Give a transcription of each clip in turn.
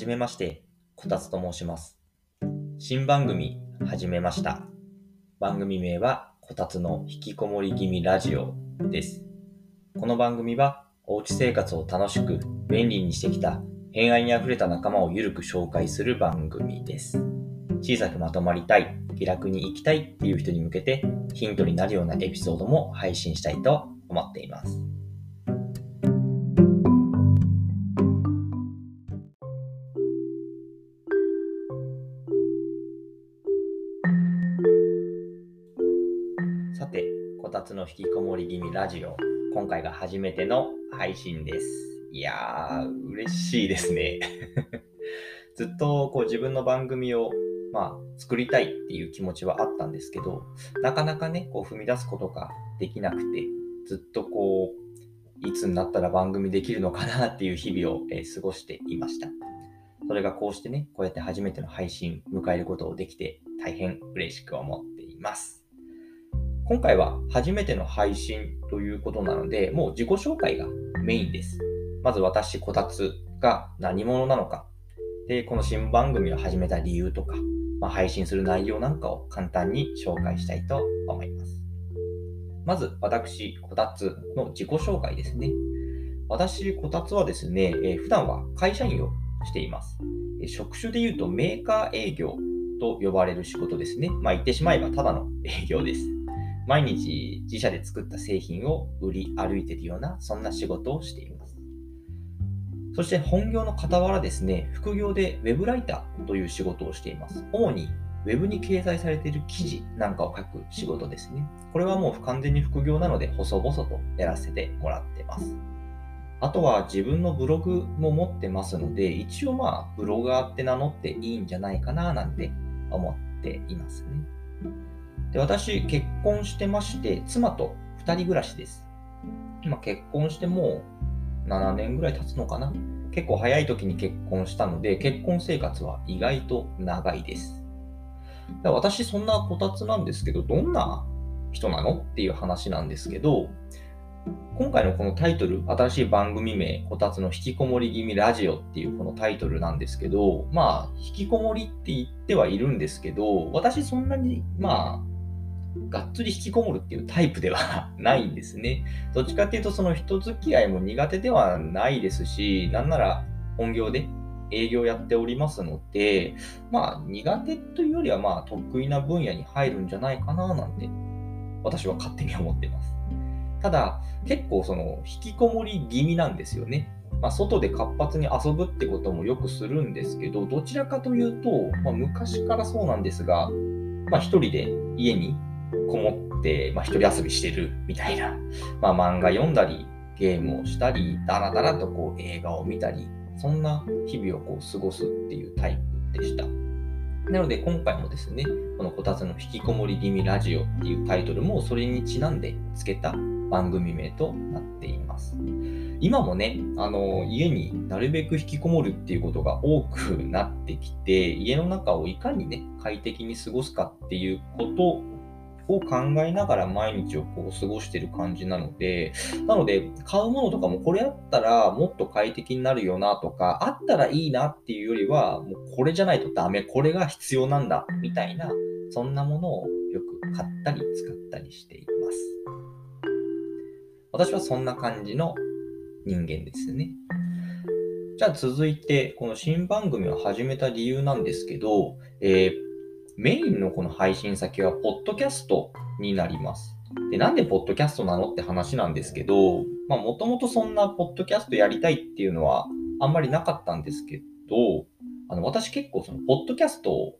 じめまして、こたつと申します。新番組始めました。番組名はこたつの引きこもり気味ラジオです。この番組はおうち生活を楽しく便利にしてきた偏愛にあふれた仲間をゆるく紹介する番組です。小さくまとまりたい、気楽に生きたいっていう人に向けてヒントになるようなエピソードも配信したいと思っています。て、こたつの引きこもり気味ラジオ、今回が初めての配信です。いやー、嬉しいですね。ずっとこう自分の番組を、まあ、作りたいっていう気持ちはあったんですけど、なかなかね、こう踏み出すことができなくて、ずっとこう、いつになったら番組できるのかなっていう日々を、えー過ごしていました。それがこうしてね、こうやって初めての配信迎えることをできて大変嬉しく思っています。今回は初めての配信ということなので、もう自己紹介がメインです。まず私、こたつが何者なのか、で、この新番組を始めた理由とか、まあ、配信する内容なんかを簡単に紹介したいと思います。まず、私、こたつの自己紹介ですね。私、こたつはですね、えー普段は会社員をしています。職種で言うとメーカー営業と呼ばれる仕事ですね。まあ言ってしまえばただの営業です。毎日自社で作った製品を売り歩いているような、そんな仕事をしています。そして本業の傍らですね、副業で Web ライターという仕事をしています。主に Web に掲載されている記事なんかを書く仕事ですね。これはもう完全に副業なので、細々とやらせてもらってます。あとは自分のブログも持ってますので、一応まあ、ブロガーって名乗っていいんじゃないかななんて思っていますね。で私、結婚してまして、妻と2人暮らしです。今、結婚してもう7年ぐらい経つのかな結構早い時に結婚したので、結婚生活は意外と長いです。で私、そんなこたつなんですけど、どんな人なのっていう話なんですけど、今回のこのタイトル、新しい番組名、こたつの引きこもり気味ラジオっていうこのタイトルなんですけど、まあ、引きこもりって言ってはいるんですけど、私そんなに、まあ、がっつり引きこもるっていうタイプでは ないんですね。どっちかっていうと、その人付き合いも苦手ではないですし、なんなら本業で営業やっておりますので、まあ、苦手というよりは、まあ、得意な分野に入るんじゃないかななんて、私は勝手に思ってます。ただ、結構その引きこもり気味なんですよね。まあ、外で活発に遊ぶってこともよくするんですけど、どちらかというと、まあ、昔からそうなんですが、まあ、一人で家にこもって、まあ、一人遊びしてるみたいな、まあ、漫画読んだり、ゲームをしたり、だらだらとこう映画を見たり、そんな日々をこう過ごすっていうタイプでした。なので今回もですね、このこたつの引きこもり気味ラジオっていうタイトルもそれにちなんで付けた番組名となっています。今もね、あの、家になるべく引きこもるっていうことが多くなってきて、家の中をいかにね、快適に過ごすかっていうことを考えながら毎日をこう過ごしてる感じなので、なので、買うものとかもこれあったらもっと快適になるよなとか、あったらいいなっていうよりは、もうこれじゃないとダメ、これが必要なんだ、みたいな、そんなものをよく買ったり使ったりしています。私はそんな感じの人間ですね。じゃあ続いて、この新番組を始めた理由なんですけど、えーメインのこの配信先は、ポッドキャストになります。で、なんでポッドキャストなのって話なんですけど、まあ、もともとそんなポッドキャストやりたいっていうのはあんまりなかったんですけど、あの、私結構その、ポッドキャストを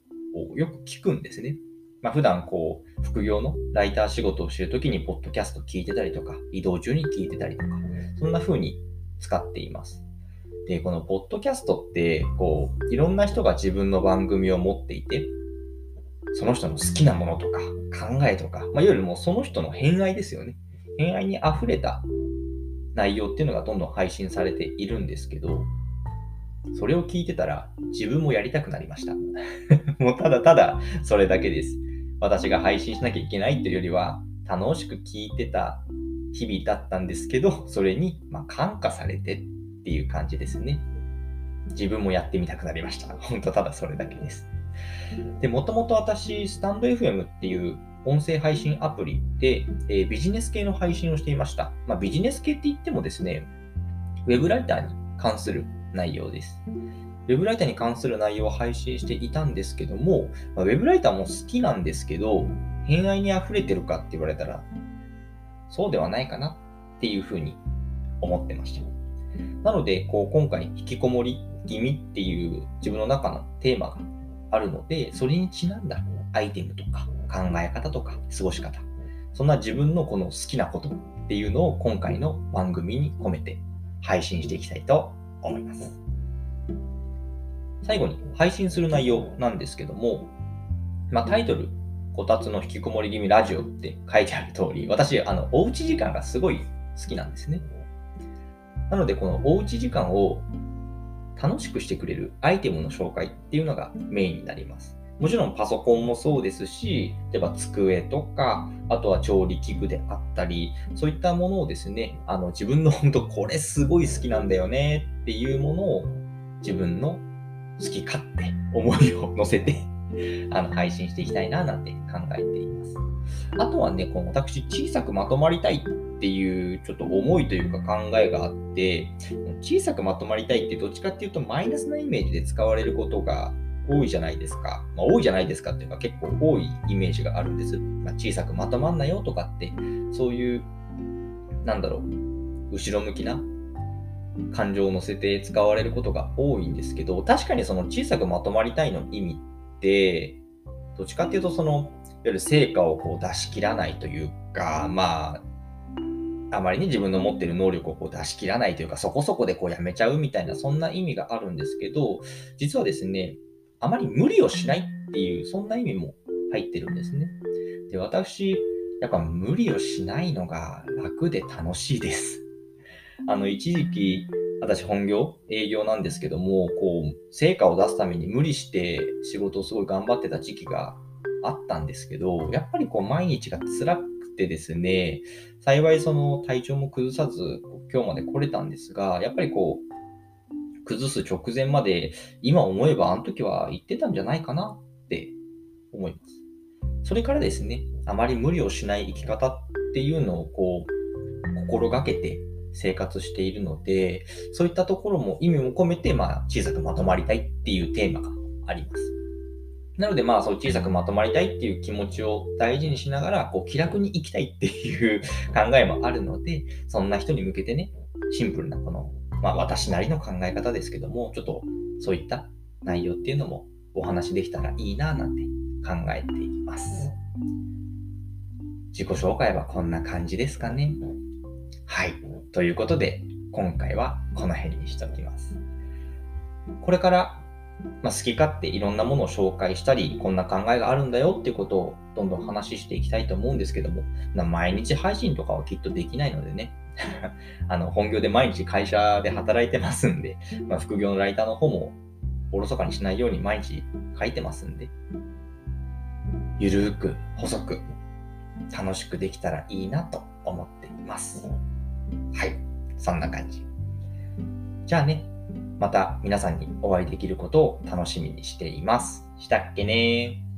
よく聞くんですね。まあ、普段こう、副業のライター仕事をしてるときに、ポッドキャスト聞いてたりとか、移動中に聞いてたりとか、そんな風に使っています。で、このポッドキャストって、こう、いろんな人が自分の番組を持っていて、その人の好きなものとか考えとか、まあ、いわゆるもうその人の偏愛ですよね。偏愛に溢れた内容っていうのがどんどん配信されているんですけど、それを聞いてたら自分もやりたくなりました。もうただただそれだけです。私が配信しなきゃいけないというよりは、楽しく聞いてた日々だったんですけど、それにま感化されてっていう感じですね。自分もやってみたくなりました。本当ただそれだけです。で、もともと私、スタンド FM っていう音声配信アプリで、えー、ビジネス系の配信をしていました。まあ、ビジネス系って言ってもですね、ウェブライターに関する内容です。ウェブライターに関する内容を配信していたんですけども、まあ、ウェブライターも好きなんですけど、偏愛に溢れてるかって言われたら、そうではないかなっていうふうに思ってました。なので、こう今回、引きこもり気味っていう自分の中のテーマがあるので、それにちなんだアイテムとか考え方とか過ごし方、そんな自分のこの好きなことっていうのを今回の番組に込めて配信していきたいと思います。最後に配信する内容なんですけども、まあ、タイトル、こたつの引きこもり気味ラジオって書いてある通り、私、あの、おうち時間がすごい好きなんですね。なので、このおうち時間を楽しくしてくれるアイテムの紹介っていうのがメインになります。もちろんパソコンもそうですし、例えば机とか、あとは調理器具であったり、そういったものをですね、あの自分の本当これすごい好きなんだよねっていうものを自分の好き勝手思いを乗せて あの配信していきたいななんて考えています。あとはね、この私小さくまとまりたいっていうちょっと思いというか考えがあって、小さくまとまりたいってどっちかっていうとマイナスなイメージで使われることが多いじゃないですか。まあ、多いじゃないですかっていうか結構多いイメージがあるんです。まあ、小さくまとまんなよとかって、そういう、なんだろう、後ろ向きな感情を乗せて使われることが多いんですけど、確かにその小さくまとまりたいの意味って、どっちかっていうとその、いわゆる成果をこう出し切らないというか、まあ、あまりに自分の持ってる能力をこう出し切らないというか、そこそこでこうやめちゃうみたいな、そんな意味があるんですけど、実はですね、あまり無理をしないっていう、そんな意味も入ってるんですね。で、私、やっぱ無理をしないのが楽で楽しいです。あの、一時期、私本業、営業なんですけども、こう、成果を出すために無理して仕事をすごい頑張ってた時期があったんですけど、やっぱりこう、毎日が辛くてですね、幸いその体調も崩さず、今日まで来れたんですが、やっぱりこう、崩す直前まで、今思えばあの時は言ってたんじゃないかなって思います。それからですね、あまり無理をしない生き方っていうのをこう、心がけて生活しているので、そういったところも意味も込めて、まあ、小さくまとまりたいっていうテーマがあります。なので、まあ、そう小さくまとまりたいっていう気持ちを大事にしながら、こう、気楽に生きたいっていう 考えもあるので、そんな人に向けてね、シンプルなこのまあ私なりの考え方ですけども、ちょっとそういった内容っていうのもお話できたらいいななんて考えています。自己紹介はこんな感じですかね。はい。ということで、今回はこの辺にしておきます。これから、まあ、好き勝手いろんなものを紹介したり、こんな考えがあるんだよっていうことをどんどん話していきたいと思うんですけども、毎日配信とかはきっとできないのでね、あの、本業で毎日会社で働いてますんで、まあ、副業のライターの方もおろそかにしないように毎日書いてますんで、ゆるーく、細く、楽しくできたらいいなと思っています。はい。そんな感じ。じゃあね、また皆さんにお会いできることを楽しみにしています。したっけね